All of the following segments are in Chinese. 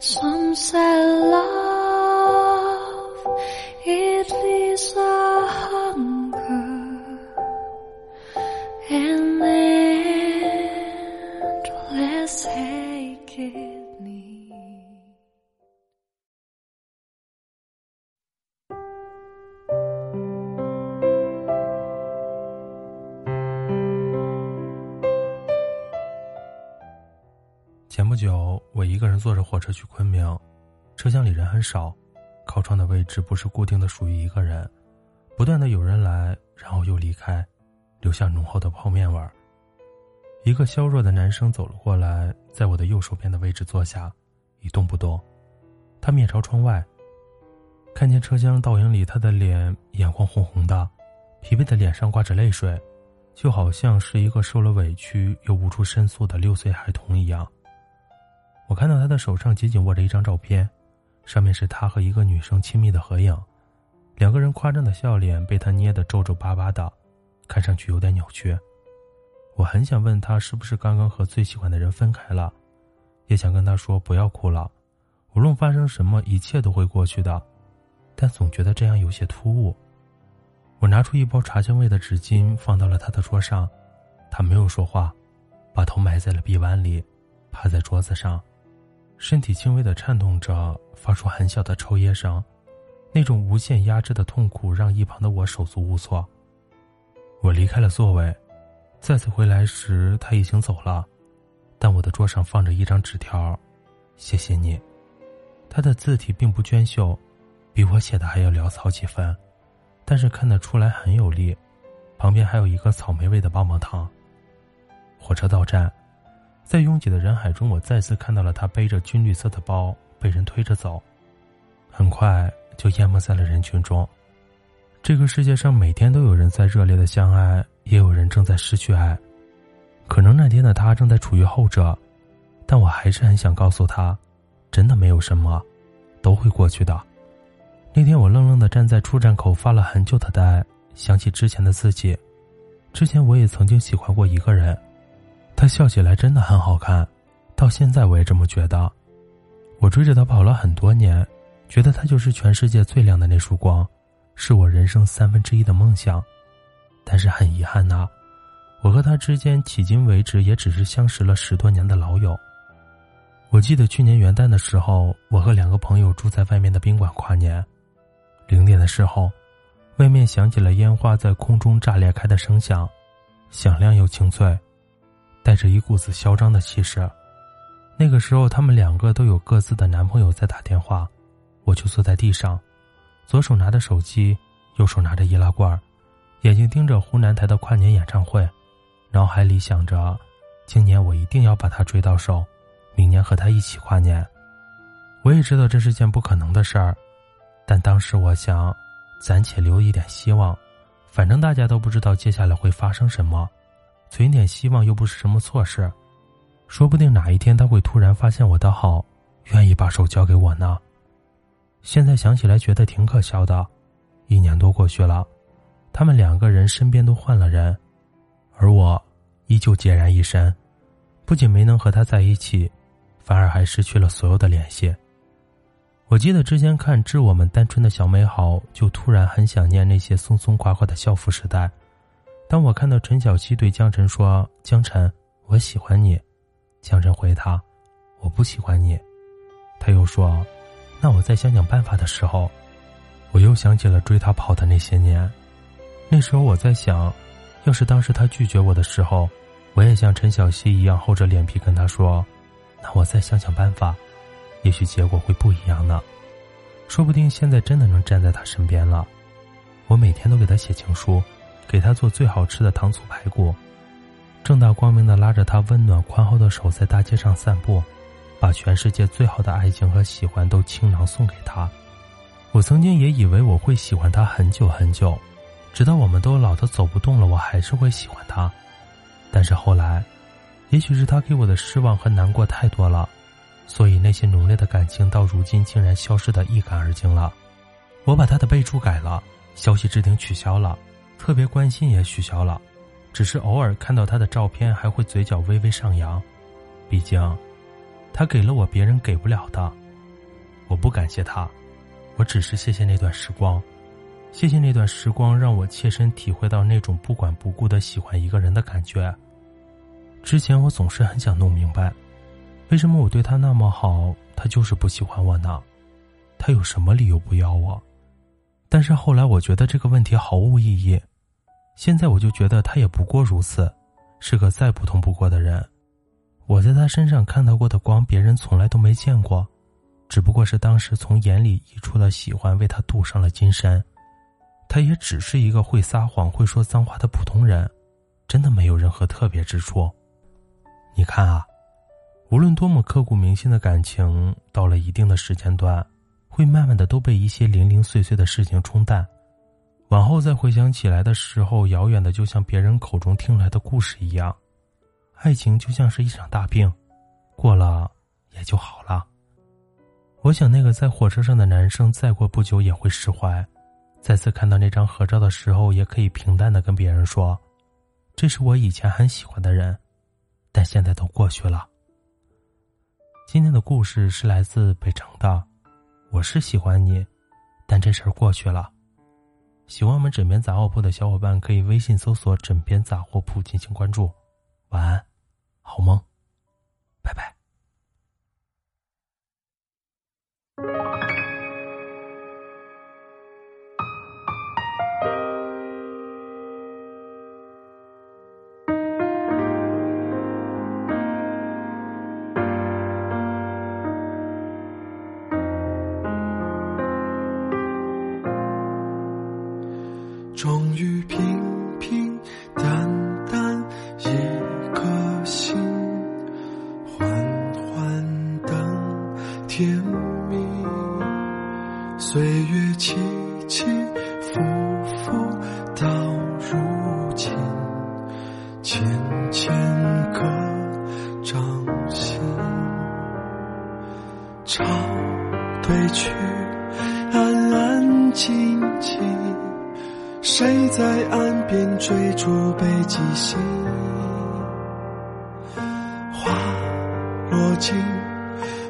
Some say love, it leaves 前不久，我一个人坐着火车去昆明，车厢里人很少，靠窗的位置不是固定的属于一个人，不断的有人来，然后又离开，留下浓厚的泡面味儿。一个消弱的男生走了过来，在我的右手边的位置坐下，一动不动。他面朝窗外，看见车厢倒影里他的脸，眼眶红红的，疲惫的脸上挂着泪水，就好像是一个受了委屈又无处申诉的六岁孩童一样。我看到他的手上紧紧握着一张照片，上面是他和一个女生亲密的合影，两个人夸张的笑脸被他捏得皱皱巴巴的，看上去有点扭曲。我很想问他是不是刚刚和最喜欢的人分开了，也想跟他说不要哭了，无论发生什么，一切都会过去的，但总觉得这样有些突兀。我拿出一包茶香味的纸巾放到了他的桌上，他没有说话，把头埋在了臂弯里，趴在桌子上。身体轻微的颤动着，发出很小的抽噎声，那种无限压制的痛苦让一旁的我手足无措。我离开了座位，再次回来时他已经走了，但我的桌上放着一张纸条：“谢谢你。”他的字体并不娟秀，比我写的还要潦草几分，但是看得出来很有力。旁边还有一个草莓味的棒棒糖。火车到站。在拥挤的人海中，我再次看到了他背着军绿色的包被人推着走，很快就淹没在了人群中。这个世界上每天都有人在热烈的相爱，也有人正在失去爱。可能那天的他正在处于后者，但我还是很想告诉他，真的没有什么，都会过去的。那天我愣愣的站在出站口，发了很久的呆，想起之前的自己，之前我也曾经喜欢过一个人。他笑起来真的很好看，到现在我也这么觉得。我追着他跑了很多年，觉得他就是全世界最亮的那束光，是我人生三分之一的梦想。但是很遗憾呐，我和他之间迄今为止也只是相识了十多年的老友。我记得去年元旦的时候，我和两个朋友住在外面的宾馆跨年。零点的时候，外面响起了烟花在空中炸裂开的声响，响亮又清脆。带着一股子嚣张的气势，那个时候他们两个都有各自的男朋友在打电话，我就坐在地上，左手拿着手机，右手拿着易拉罐，眼睛盯着湖南台的跨年演唱会，脑海里想着，今年我一定要把他追到手，明年和他一起跨年。我也知道这是件不可能的事儿，但当时我想，暂且留一点希望，反正大家都不知道接下来会发生什么。存点希望又不是什么错事，说不定哪一天他会突然发现我的好，愿意把手交给我呢。现在想起来觉得挺可笑的，一年多过去了，他们两个人身边都换了人，而我依旧孑然一身，不仅没能和他在一起，反而还失去了所有的联系。我记得之前看《致我们单纯的小美好》，就突然很想念那些松松垮垮的校服时代。当我看到陈小希对江晨说：“江晨，我喜欢你。”江晨回他：“我不喜欢你。”他又说：“那我再想想办法。”的时候，我又想起了追他跑的那些年。那时候我在想，要是当时他拒绝我的时候，我也像陈小希一样厚着脸皮跟他说：“那我再想想办法。”也许结果会不一样呢。说不定现在真的能站在他身边了。我每天都给他写情书。给他做最好吃的糖醋排骨，正大光明的拉着他温暖宽厚的手在大街上散步，把全世界最好的爱情和喜欢都倾囊送给他。我曾经也以为我会喜欢他很久很久，直到我们都老的走不动了，我还是会喜欢他。但是后来，也许是他给我的失望和难过太多了，所以那些浓烈的感情到如今竟然消失的一干二净了。我把他的备注改了，消息置顶取消了，特别关心也取消了，只是偶尔看到他的照片还会嘴角微微上扬。毕竟，他给了我别人给不了的。我不感谢他，我只是谢谢那段时光，谢谢那段时光让我切身体会到那种不管不顾的喜欢一个人的感觉。之前我总是很想弄明白，为什么我对他那么好，他就是不喜欢我呢？他有什么理由不要我？但是后来我觉得这个问题毫无意义，现在我就觉得他也不过如此，是个再普通不过的人。我在他身上看到过的光，别人从来都没见过，只不过是当时从眼里溢出的喜欢为他镀上了金身。他也只是一个会撒谎、会说脏话的普通人，真的没有任何特别之处。你看啊，无论多么刻骨铭心的感情，到了一定的时间段。会慢慢的都被一些零零碎碎的事情冲淡，往后再回想起来的时候，遥远的就像别人口中听来的故事一样。爱情就像是一场大病，过了也就好了。我想那个在火车上的男生，再过不久也会释怀，再次看到那张合照的时候，也可以平淡的跟别人说：“这是我以前很喜欢的人，但现在都过去了。”今天的故事是来自北城的。我是喜欢你，但这事儿过去了。喜欢我们枕边杂货铺的小伙伴，可以微信搜索“枕边杂货铺”进行关注。晚安，好梦，拜拜。岁月起起伏伏到如今，渐渐刻掌心。潮退去，安安静静。谁在岸边追逐北极星？花落尽，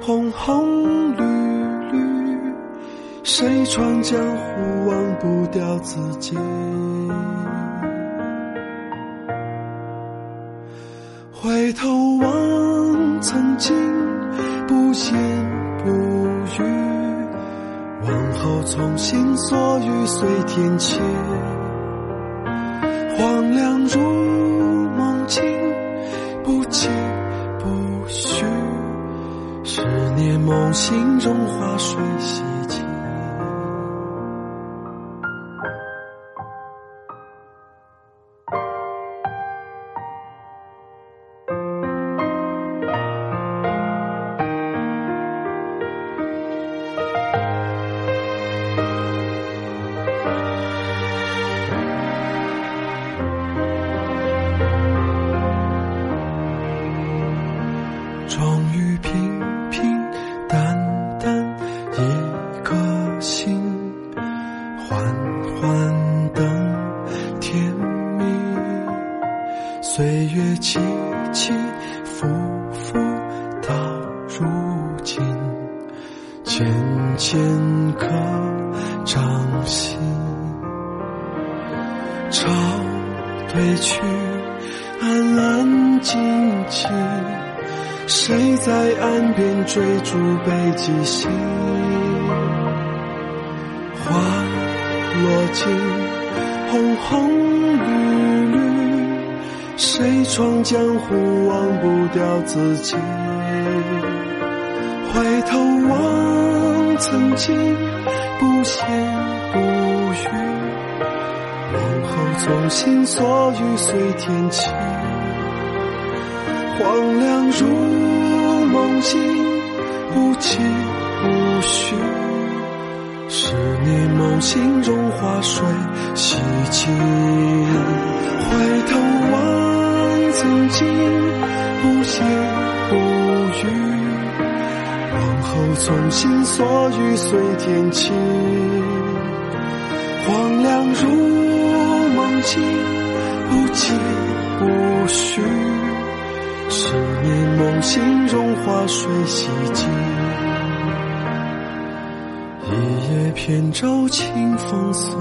红红，谁闯江湖忘不掉自己？回头望曾经，不言不语。往后从心所欲随天气，荒凉如梦境，不疾不徐，十年梦醒，中花水洗于平平淡淡一颗心，缓缓等甜蜜。岁月起起伏伏到如今，渐渐刻掌心。潮退去，安安静静。谁在岸边追逐北极星？花落尽，红红绿绿，谁闯江湖忘不掉自己？回头望曾经，不言不语，往后从心所欲随天起。荒凉如梦境，不疾不徐。十年梦醒，融化水洗尽。回头望曾经，不言不语。往后从心所欲随天晴。荒凉如梦境，不疾不徐。十年梦醒，融化水洗净。一叶扁舟，清风送